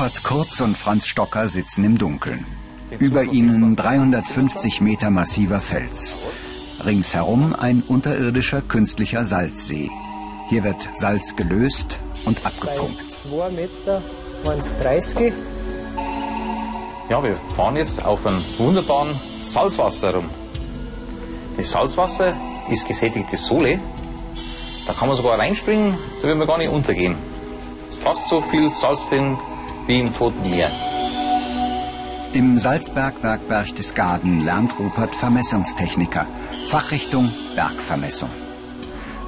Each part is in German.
Rupert Kurz und Franz Stocker sitzen im Dunkeln. Über ihnen 350 Meter massiver Fels. Ringsherum ein unterirdischer künstlicher Salzsee. Hier wird Salz gelöst und abgepumpt. Bei 2 Meter waren es 30. Ja, wir fahren jetzt auf einem wunderbaren Salzwasser rum. Das Salzwasser ist gesättigte Sohle. Da kann man sogar reinspringen, da wird man gar nicht untergehen. Fast so viel Salz drin wie im Toten Meer. Im Salzbergwerk Berchtesgaden lernt Rupert Vermessungstechniker. Fachrichtung Bergvermessung.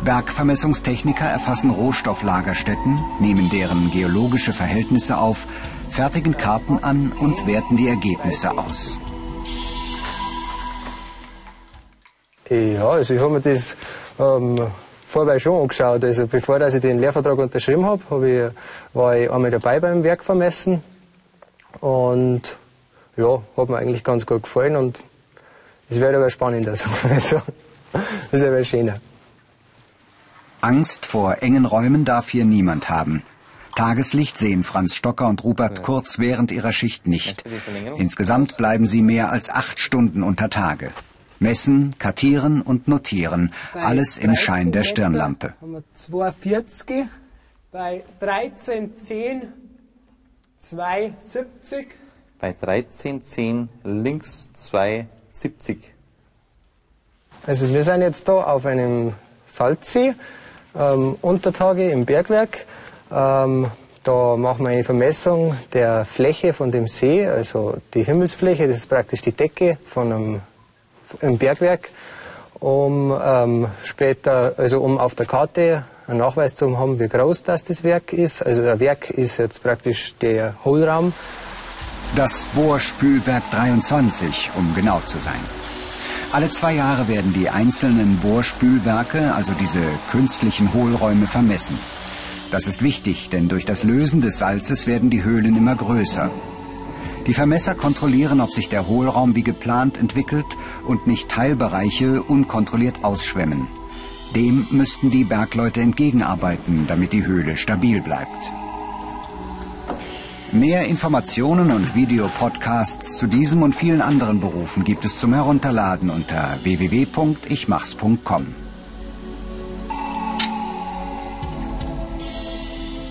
Bergvermessungstechniker erfassen Rohstofflagerstätten, nehmen deren geologische Verhältnisse auf, fertigen Karten an und werten die Ergebnisse aus. Ja, also ich habe mir das ähm, vorher schon angeschaut. Also bevor dass ich den Lehrvertrag unterschrieben habe, hab ich, war ich einmal dabei beim Werkvermessen und ja, hat mir eigentlich ganz gut gefallen und es wird aber spannender, sagen wir so. Das ist aber schöner. Angst vor engen Räumen darf hier niemand haben. Tageslicht sehen Franz Stocker und Rupert Kurz während ihrer Schicht nicht. Insgesamt bleiben sie mehr als acht Stunden unter Tage. Messen, kartieren und notieren, alles im Schein der Stirnlampe. Haben wir 240, bei 1310 270. Bei 1310 links 270. Also wir sind jetzt da auf einem Salzsee, ähm, Untertage im Bergwerk. Ähm, da machen wir eine Vermessung der Fläche von dem See, also die Himmelsfläche, das ist praktisch die Decke von einem im Bergwerk, um ähm, später, also um auf der Karte einen Nachweis zu haben, wie groß das, das Werk ist. Also der Werk ist jetzt praktisch der Hohlraum. Das Bohrspülwerk 23, um genau zu sein. Alle zwei Jahre werden die einzelnen Bohrspülwerke, also diese künstlichen Hohlräume, vermessen. Das ist wichtig, denn durch das Lösen des Salzes werden die Höhlen immer größer. Die Vermesser kontrollieren, ob sich der Hohlraum wie geplant entwickelt und nicht Teilbereiche unkontrolliert ausschwemmen. Dem müssten die Bergleute entgegenarbeiten, damit die Höhle stabil bleibt. Mehr Informationen und Videopodcasts zu diesem und vielen anderen Berufen gibt es zum Herunterladen unter www.ichmachs.com.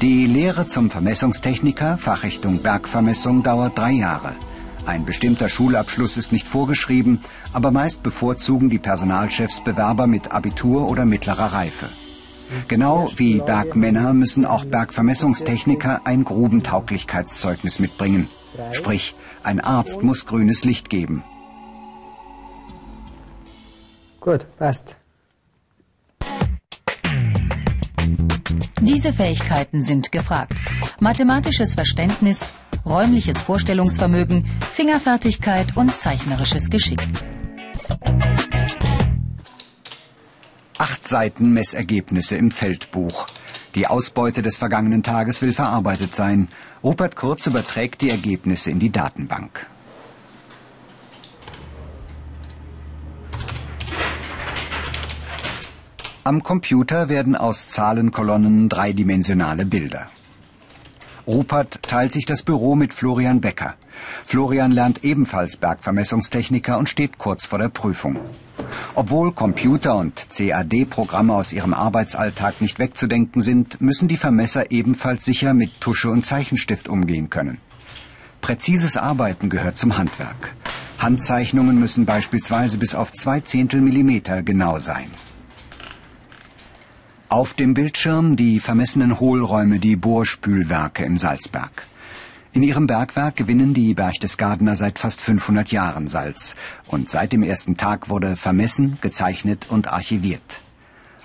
Die Lehre zum Vermessungstechniker, Fachrichtung Bergvermessung, dauert drei Jahre. Ein bestimmter Schulabschluss ist nicht vorgeschrieben, aber meist bevorzugen die Personalchefs Bewerber mit Abitur oder mittlerer Reife. Genau wie Bergmänner müssen auch Bergvermessungstechniker ein Grubentauglichkeitszeugnis mitbringen. Sprich, ein Arzt muss grünes Licht geben. Gut, passt. Diese Fähigkeiten sind gefragt. Mathematisches Verständnis, räumliches Vorstellungsvermögen, Fingerfertigkeit und zeichnerisches Geschick. Acht Seiten Messergebnisse im Feldbuch. Die Ausbeute des vergangenen Tages will verarbeitet sein. Rupert Kurz überträgt die Ergebnisse in die Datenbank. Am Computer werden aus Zahlenkolonnen dreidimensionale Bilder. Rupert teilt sich das Büro mit Florian Becker. Florian lernt ebenfalls Bergvermessungstechniker und steht kurz vor der Prüfung. Obwohl Computer und CAD-Programme aus ihrem Arbeitsalltag nicht wegzudenken sind, müssen die Vermesser ebenfalls sicher mit Tusche und Zeichenstift umgehen können. Präzises Arbeiten gehört zum Handwerk. Handzeichnungen müssen beispielsweise bis auf zwei Zehntel Millimeter genau sein. Auf dem Bildschirm die vermessenen Hohlräume, die Bohrspülwerke im Salzberg. In ihrem Bergwerk gewinnen die Berchtesgadener seit fast 500 Jahren Salz. Und seit dem ersten Tag wurde vermessen, gezeichnet und archiviert.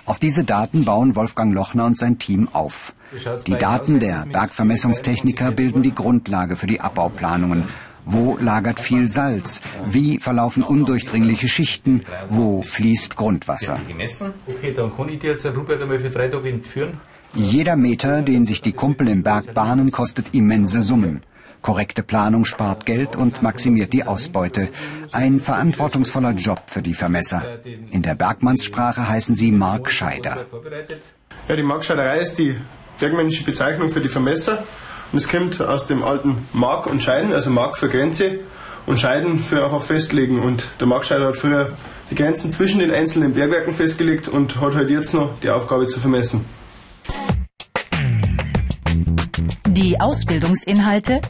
Auf diese Daten bauen Wolfgang Lochner und sein Team auf. Die Daten der Bergvermessungstechniker bilden die Grundlage für die Abbauplanungen wo lagert viel Salz? Wie verlaufen undurchdringliche Schichten? Wo fließt Grundwasser? Okay, dann kann ich dir jetzt Rupert einmal für drei Tage entführen. Jeder Meter, den sich die Kumpel im Berg bahnen, kostet immense Summen. Korrekte Planung spart Geld und maximiert die Ausbeute. Ein verantwortungsvoller Job für die Vermesser. In der Bergmannssprache heißen sie Markscheider. Ja, die Markscheiderei ist die bergmännische Bezeichnung für die Vermesser Und es kommt aus dem alten Mark und Scheiden, also Mark für Grenze und Scheiden für einfach festlegen. Und der Markscheider hat früher die Grenzen zwischen den einzelnen Bergwerken festgelegt und hat halt jetzt noch die Aufgabe zu vermessen. Die Ausbildungsinhalte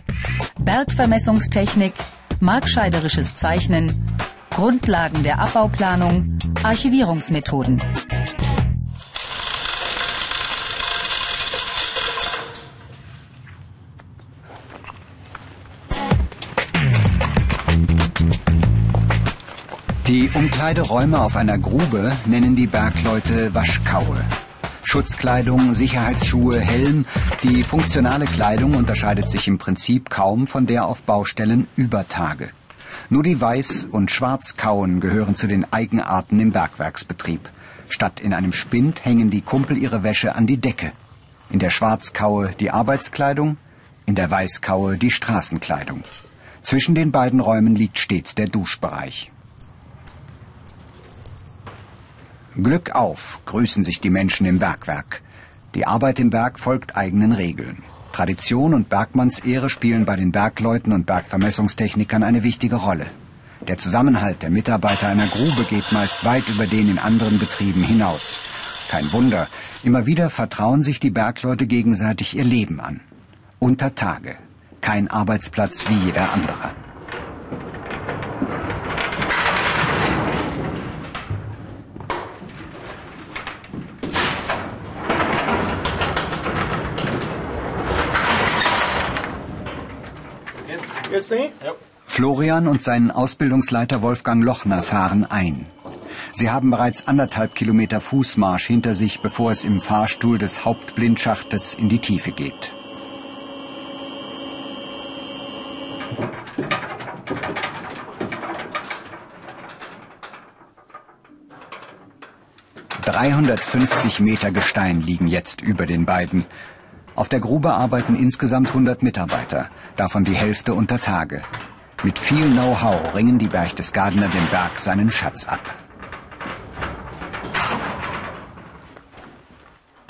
Bergvermessungstechnik, markscheiderisches Zeichnen, Grundlagen der Abbauplanung, Archivierungsmethoden. Die Umkleideräume auf einer Grube nennen die Bergleute Waschkaue. Schutzkleidung, Sicherheitsschuhe, Helm, die funktionale Kleidung unterscheidet sich im Prinzip kaum von der auf Baustellen über Tage. Nur die Weiß- und Schwarzkauen gehören zu den Eigenarten im Bergwerksbetrieb. Statt in einem Spind hängen die Kumpel ihre Wäsche an die Decke. In der Schwarzkaue die Arbeitskleidung, in der Weißkaue die Straßenkleidung. Zwischen den beiden Räumen liegt stets der Duschbereich. Glück auf, grüßen sich die Menschen im Bergwerk. Die Arbeit im Berg folgt eigenen Regeln. Tradition und Bergmannsehre spielen bei den Bergleuten und Bergvermessungstechnikern eine wichtige Rolle. Der Zusammenhalt der Mitarbeiter einer Grube geht meist weit über den in anderen Betrieben hinaus. Kein Wunder, immer wieder vertrauen sich die Bergleute gegenseitig ihr Leben an. Unter Tage. Kein Arbeitsplatz wie jeder andere. Florian und sein Ausbildungsleiter Wolfgang Lochner fahren ein. Sie haben bereits anderthalb Kilometer Fußmarsch hinter sich, bevor es im Fahrstuhl des Hauptblindschachtes in die Tiefe geht. »350 Meter Gestein liegen jetzt über den beiden. Auf der Grube arbeiten insgesamt 100 Mitarbeiter, davon die Hälfte unter Tage. Mit viel Know-how ringen die Berchtesgadener dem Berg seinen Schatz ab.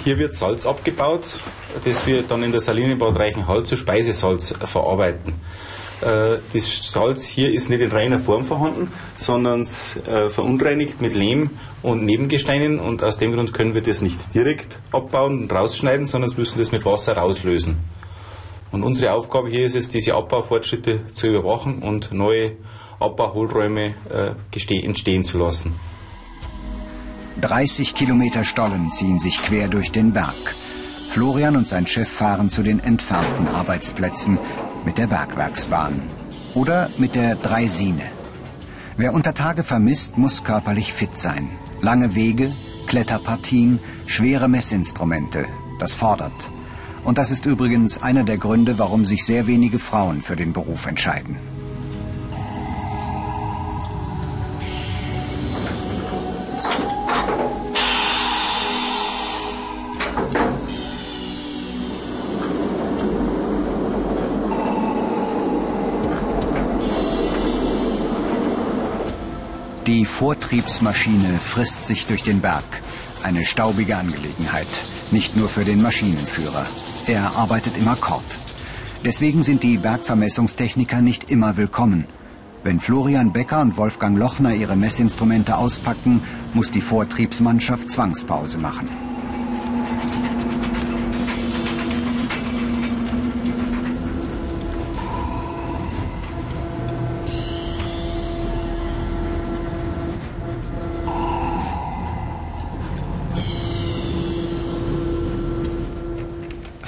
Hier wird Salz abgebaut, das wir dann in der Salinenbad Reichenhall zu Speisesalz verarbeiten. Äh, das Salz hier ist nicht in reiner Form vorhanden, sondern äh, verunreinigt mit Lehm und Nebengesteinen und aus dem Grund können wir das nicht direkt abbauen und rausschneiden, sondern müssen das mit Wasser rauslösen. Und unsere Aufgabe hier ist es, diese Abbaufortschritte zu überwachen und neue Abbauhohlräume äh, entstehen zu lassen. 30 Kilometer Stollen ziehen sich quer durch den Berg. Florian und sein Chef fahren zu den entfernten Arbeitsplätzen mit der Bergwerksbahn oder mit der Dreisine. Wer unter Tage vermisst, muss körperlich fit sein. Lange Wege, Kletterpartien, schwere Messinstrumente, das fordert. Und das ist übrigens einer der Gründe, warum sich sehr wenige Frauen für den Beruf entscheiden. Die Vortriebsmaschine frisst sich durch den Berg. Eine staubige Angelegenheit, nicht nur für den Maschinenführer. Er arbeitet im Akkord. Deswegen sind die Bergvermessungstechniker nicht immer willkommen. Wenn Florian Becker und Wolfgang Lochner ihre Messinstrumente auspacken, muss die Vortriebsmannschaft Zwangspause machen.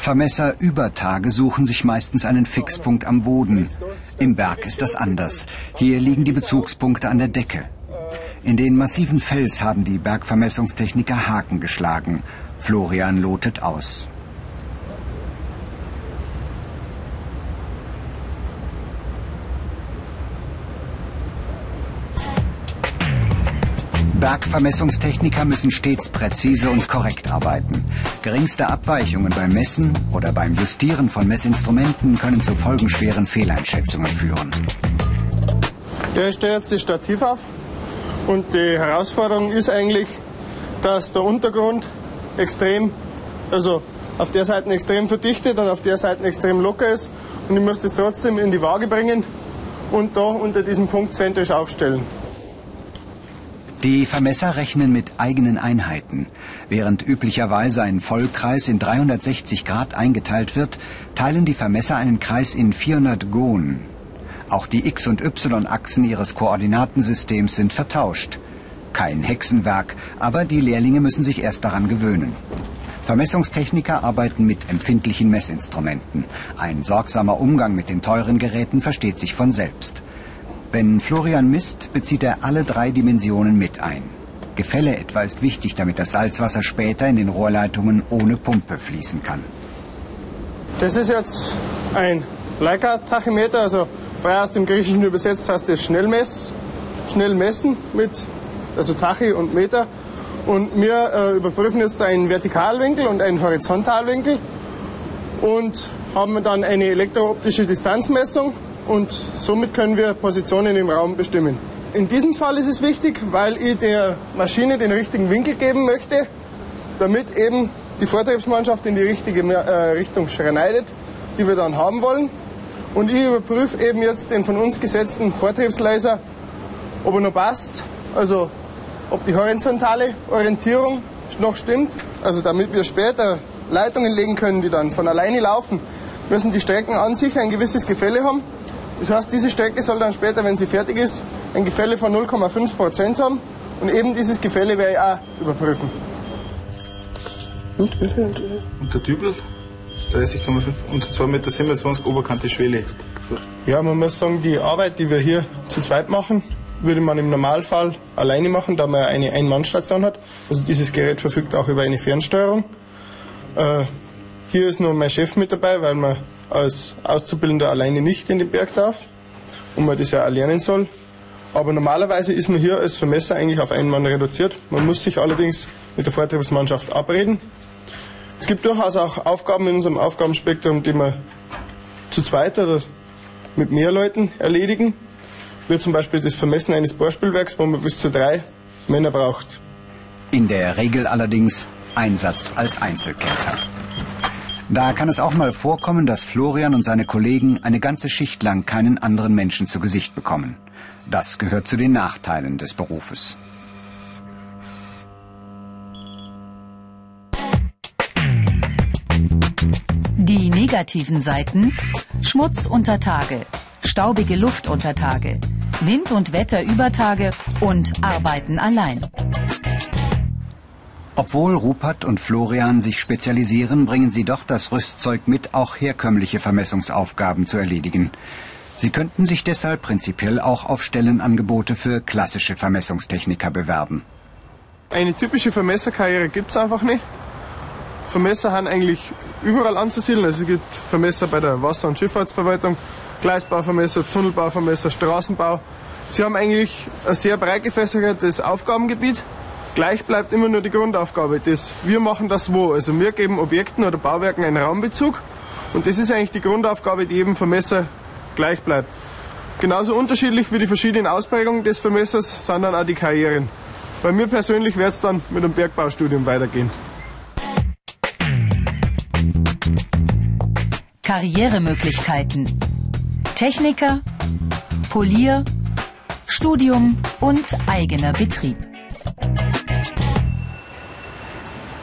Vermesser über Tage suchen sich meistens einen Fixpunkt am Boden. Im Berg ist das anders. Hier liegen die Bezugspunkte an der Decke. In den massiven Fels haben die Bergvermessungstechniker Haken geschlagen. Florian lotet aus. Bergvermessungstechniker müssen stets präzise und korrekt arbeiten. Geringste Abweichungen beim Messen oder beim Justieren von Messinstrumenten können zu folgenschweren Fehleinschätzungen führen. Ja, ich stelle jetzt das Stativ auf und die Herausforderung ist eigentlich, dass der Untergrund extrem, also auf der Seite extrem verdichtet und auf der Seite extrem locker ist. Und ich muss das trotzdem in die Waage bringen und da unter diesem Punkt zentrisch aufstellen. Die Vermesser rechnen mit eigenen Einheiten. Während üblicherweise ein Vollkreis in 360 Grad eingeteilt wird, teilen die Vermesser einen Kreis in 400 Gon. Auch die X- und Y-Achsen ihres Koordinatensystems sind vertauscht. Kein Hexenwerk, aber die Lehrlinge müssen sich erst daran gewöhnen. Vermessungstechniker arbeiten mit empfindlichen Messinstrumenten. Ein sorgsamer Umgang mit den teuren Geräten versteht sich von selbst. Wenn Florian misst, bezieht er alle drei Dimensionen mit ein. Gefälle etwa ist wichtig, damit das Salzwasser später in den Rohrleitungen ohne Pumpe fließen kann. Das ist jetzt ein Leica-Tachymeter, also frei aus dem Griechischen übersetzt heißt es Schnellmess, schnell messen mit also Tachy und Meter. Und wir äh, überprüfen jetzt einen Vertikalwinkel und einen Horizontalwinkel und haben dann eine elektrooptische Distanzmessung und somit können wir Positionen im Raum bestimmen. In diesem Fall ist es wichtig, weil ich der Maschine den richtigen Winkel geben möchte, damit eben die Vortriebsmannschaft in die richtige äh, Richtung schneidet, die wir dann haben wollen. Und ich überprüfe eben jetzt den von uns gesetzten Vortriebslaser, ob er noch passt, also ob die horizontale Orientierung noch stimmt, also damit wir später Leitungen legen können, die dann von alleine laufen, müssen die Strecken an sich ein gewisses Gefälle haben. Das heißt, diese Strecke soll dann später, wenn sie fertig ist, ein Gefälle von 0,5 Prozent haben. Und eben dieses Gefälle werde ich auch überprüfen. Und wie viel? Und der Dübel? 30,5 und 2,27 Meter Oberkante Schwelle. Ja, man muss sagen, die Arbeit, die wir hier zu zweit machen, würde man im Normalfall alleine machen, da man eine Ein-Mann-Station hat. Also dieses Gerät verfügt auch über eine Fernsteuerung. Äh, hier ist nur mein Chef mit dabei, weil man als Auszubildender alleine nicht in den Berg darf und man das ja auch lernen soll. Aber normalerweise ist man hier als Vermesser eigentlich auf einen Mann reduziert. Man muss sich allerdings mit der Vortriebsmannschaft abreden. Es gibt durchaus auch Aufgaben in unserem Aufgabenspektrum, die wir zu zweit oder mit mehr Leuten erledigen. Wie zum Beispiel das Vermessen eines Bohrspielwerks, wo man bis zu drei Männer braucht. In der Regel allerdings Einsatz als Einzelkämpfer. Da kann es auch mal vorkommen, dass Florian und seine Kollegen eine ganze Schicht lang keinen anderen Menschen zu Gesicht bekommen. Das gehört zu den Nachteilen des Berufes. Die negativen Seiten Schmutz unter Tage, staubige Luft unter Tage, Wind und Wetter über Tage und Arbeiten allein. Obwohl Rupert und Florian sich spezialisieren, bringen sie doch das Rüstzeug mit, auch herkömmliche Vermessungsaufgaben zu erledigen. Sie könnten sich deshalb prinzipiell auch auf Stellenangebote für klassische Vermessungstechniker bewerben. Eine typische Vermesserkarriere gibt es einfach nicht. Vermesser haben eigentlich überall anzusiedeln. Also es gibt Vermesser bei der Wasser- und Schifffahrtsverwaltung, Gleisbauvermesser, Tunnelbauvermesser, Straßenbau. Sie haben eigentlich ein sehr breit gefächertes Aufgabengebiet. Gleich bleibt immer nur die Grundaufgabe. Das, wir machen das wo. Also wir geben Objekten oder Bauwerken einen Raumbezug. Und das ist eigentlich die Grundaufgabe, die jedem Vermesser gleich bleibt. Genauso unterschiedlich wie die verschiedenen Ausprägungen des Vermessers sind dann auch die Karrieren. Bei mir persönlich wird es dann mit dem Bergbaustudium weitergehen. Karrieremöglichkeiten. Techniker, Polier, Studium und eigener Betrieb.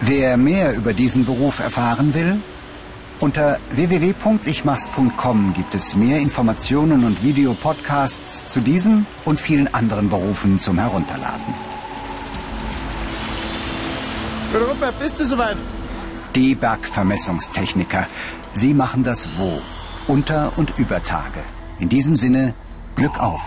Wer mehr über diesen Beruf erfahren will, unter www.ichmachs.com gibt es mehr Informationen und Videopodcasts zu diesem und vielen anderen Berufen zum Herunterladen. Europa, bist du soweit? Die Bergvermessungstechniker. Sie machen das wo? Unter und über Tage. In diesem Sinne, Glück auf!